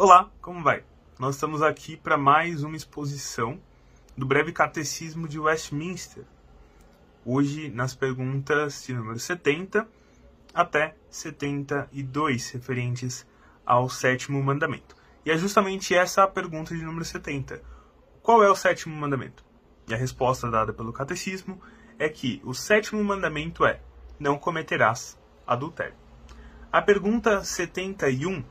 Olá, como vai? Nós estamos aqui para mais uma exposição do breve catecismo de Westminster. Hoje nas perguntas de número 70 até 72, referentes ao sétimo mandamento. E é justamente essa a pergunta de número 70. Qual é o sétimo mandamento? E a resposta dada pelo catecismo é que o sétimo mandamento é: não cometerás adultério. A pergunta 71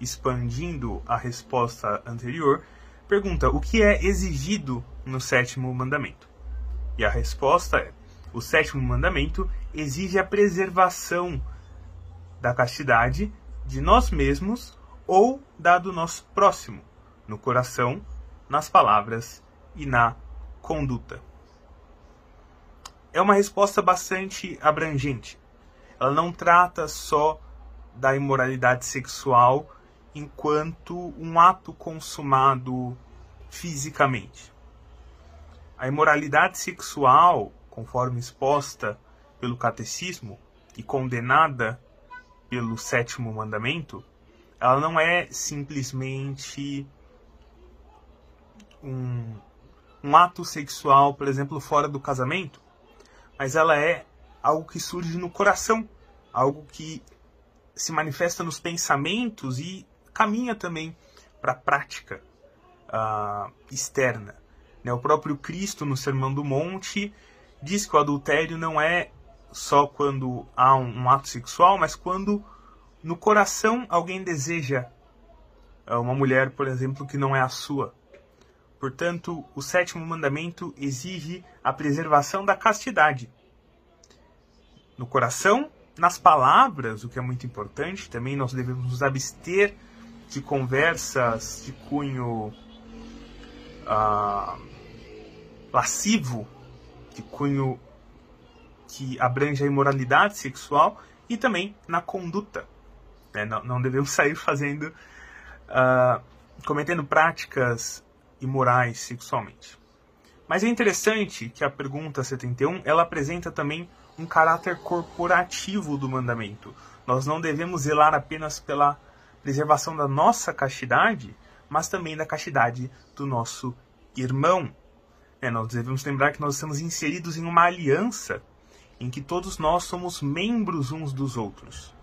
expandindo a resposta anterior, pergunta o que é exigido no sétimo mandamento. E a resposta é: o sétimo mandamento exige a preservação da castidade de nós mesmos ou da do nosso próximo, no coração, nas palavras e na conduta. É uma resposta bastante abrangente. Ela não trata só da imoralidade sexual enquanto um ato consumado fisicamente. A imoralidade sexual, conforme exposta pelo catecismo e condenada pelo sétimo mandamento, ela não é simplesmente um, um ato sexual, por exemplo, fora do casamento, mas ela é algo que surge no coração, algo que se manifesta nos pensamentos e caminha também para a prática uh, externa. Né? O próprio Cristo, no Sermão do Monte, diz que o adultério não é só quando há um, um ato sexual, mas quando no coração alguém deseja uh, uma mulher, por exemplo, que não é a sua. Portanto, o sétimo mandamento exige a preservação da castidade. No coração, nas palavras, o que é muito importante, também nós devemos nos abster de conversas de cunho ah, lascivo, de cunho que abrange a imoralidade sexual e também na conduta. Né? Não, não, devemos sair fazendo, ah, cometendo práticas imorais sexualmente. Mas é interessante que a pergunta 71 ela apresenta também um caráter corporativo do mandamento. Nós não devemos zelar apenas pela preservação da nossa castidade, mas também da castidade do nosso irmão. É, nós devemos lembrar que nós estamos inseridos em uma aliança em que todos nós somos membros uns dos outros.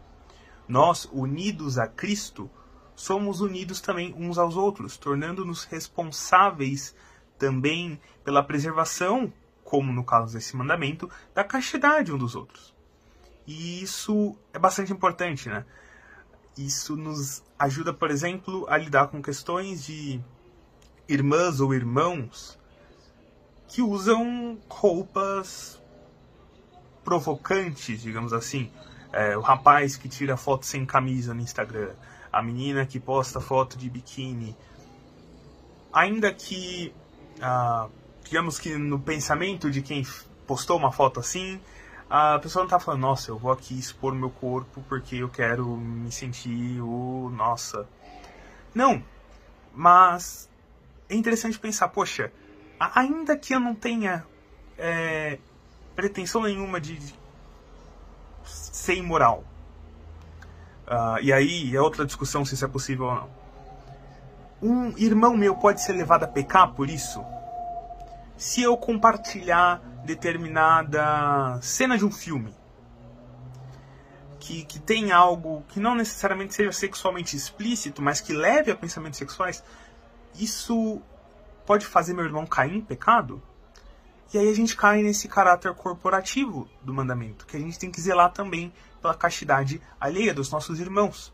Nós, unidos a Cristo, somos unidos também uns aos outros, tornando-nos responsáveis também pela preservação, como no caso desse mandamento, da castidade um dos outros. E isso é bastante importante, né? Isso nos ajuda, por exemplo, a lidar com questões de irmãs ou irmãos que usam roupas provocantes, digamos assim. É, o rapaz que tira foto sem camisa no Instagram, a menina que posta foto de biquíni. Ainda que, ah, digamos que no pensamento de quem postou uma foto assim, a pessoa não tá falando, nossa, eu vou aqui expor meu corpo porque eu quero me sentir o. Nossa. Não. Mas é interessante pensar, poxa, ainda que eu não tenha é, pretensão nenhuma de, ser imoral. Uh, e aí é outra discussão se isso é possível ou não. Um irmão meu pode ser levado a pecar por isso? Se eu compartilhar determinada cena de um filme que, que tem algo que não necessariamente seja sexualmente explícito, mas que leve a pensamentos sexuais, isso pode fazer meu irmão cair em pecado? E aí a gente cai nesse caráter corporativo do mandamento, que a gente tem que zelar também pela castidade alheia dos nossos irmãos.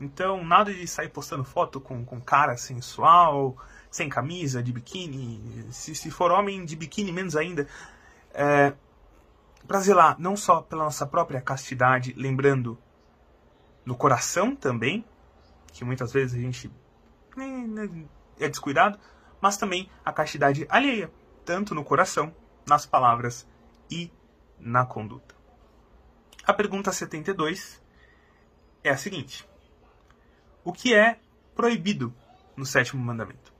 Então, nada de sair postando foto com, com cara sensual, sem camisa, de biquíni. Se, se for homem de biquíni, menos ainda é, para zelar não só pela nossa própria castidade, lembrando no coração também, que muitas vezes a gente é descuidado, mas também a castidade alheia, tanto no coração, nas palavras e na conduta. A pergunta 72 é a seguinte: O que é proibido no sétimo mandamento?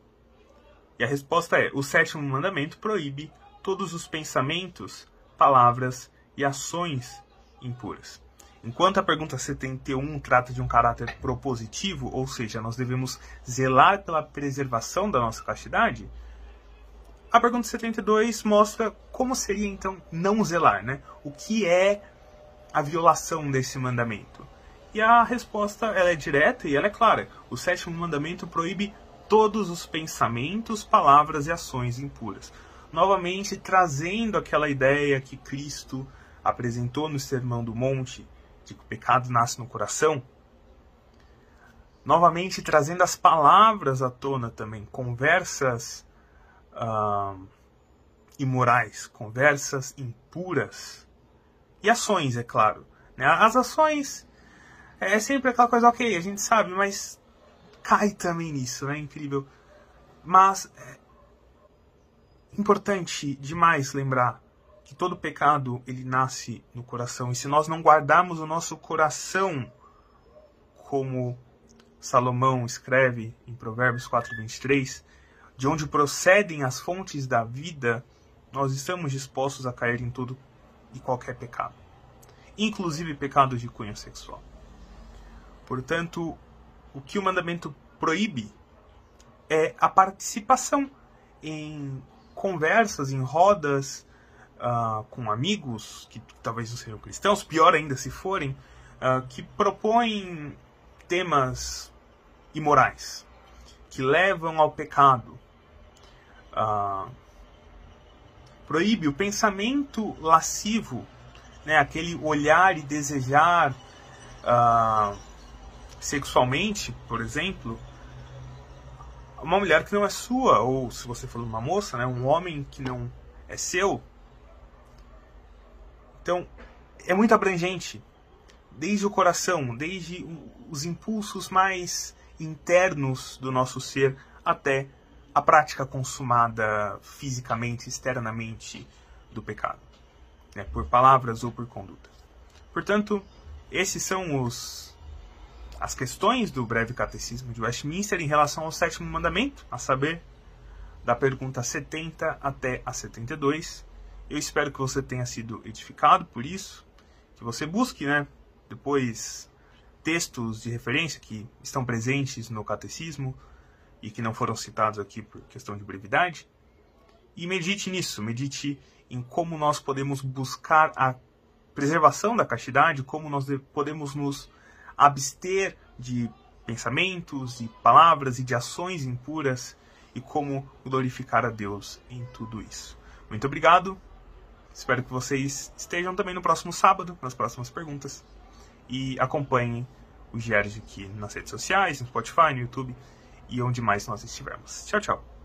E a resposta é: o sétimo mandamento proíbe todos os pensamentos, palavras e ações impuras. Enquanto a pergunta 71 trata de um caráter propositivo, ou seja, nós devemos zelar pela preservação da nossa castidade, a pergunta 72 mostra como seria então não zelar, né? O que é a violação desse mandamento? E a resposta ela é direta e ela é clara. O sétimo mandamento proíbe todos os pensamentos, palavras e ações impuras. Novamente trazendo aquela ideia que Cristo apresentou no Sermão do Monte, de que o pecado nasce no coração, novamente trazendo as palavras à tona também, conversas uh, imorais, conversas impuras e ações, é claro. Né? As ações é sempre aquela coisa, ok, a gente sabe, mas cai também nisso, é incrível. Mas é importante demais lembrar que todo pecado ele nasce no coração. E se nós não guardarmos o nosso coração, como Salomão escreve em Provérbios 4:23, de onde procedem as fontes da vida, nós estamos dispostos a cair em todo e qualquer pecado, inclusive pecado de cunho sexual. Portanto, o que o mandamento proíbe é a participação em conversas, em rodas uh, com amigos, que talvez não sejam cristãos, pior ainda se forem, uh, que propõem temas imorais, que levam ao pecado. Uh, proíbe o pensamento lascivo, né, aquele olhar e desejar sexualmente, por exemplo, uma mulher que não é sua, ou se você for uma moça, né, um homem que não é seu, então, é muito abrangente, desde o coração, desde os impulsos mais internos do nosso ser até a prática consumada fisicamente, externamente do pecado, né, por palavras ou por conduta. Portanto, esses são os as questões do breve catecismo de Westminster em relação ao sétimo mandamento, a saber, da pergunta 70 até a 72, eu espero que você tenha sido edificado por isso, que você busque, né, depois textos de referência que estão presentes no catecismo e que não foram citados aqui por questão de brevidade. E medite nisso, medite em como nós podemos buscar a preservação da castidade, como nós podemos nos abster de pensamentos, de palavras e de ações impuras e como glorificar a Deus em tudo isso. Muito obrigado Espero que vocês estejam também no próximo sábado, nas próximas perguntas. E acompanhem o Gerge aqui nas redes sociais, no Spotify, no YouTube e onde mais nós estivermos. Tchau, tchau.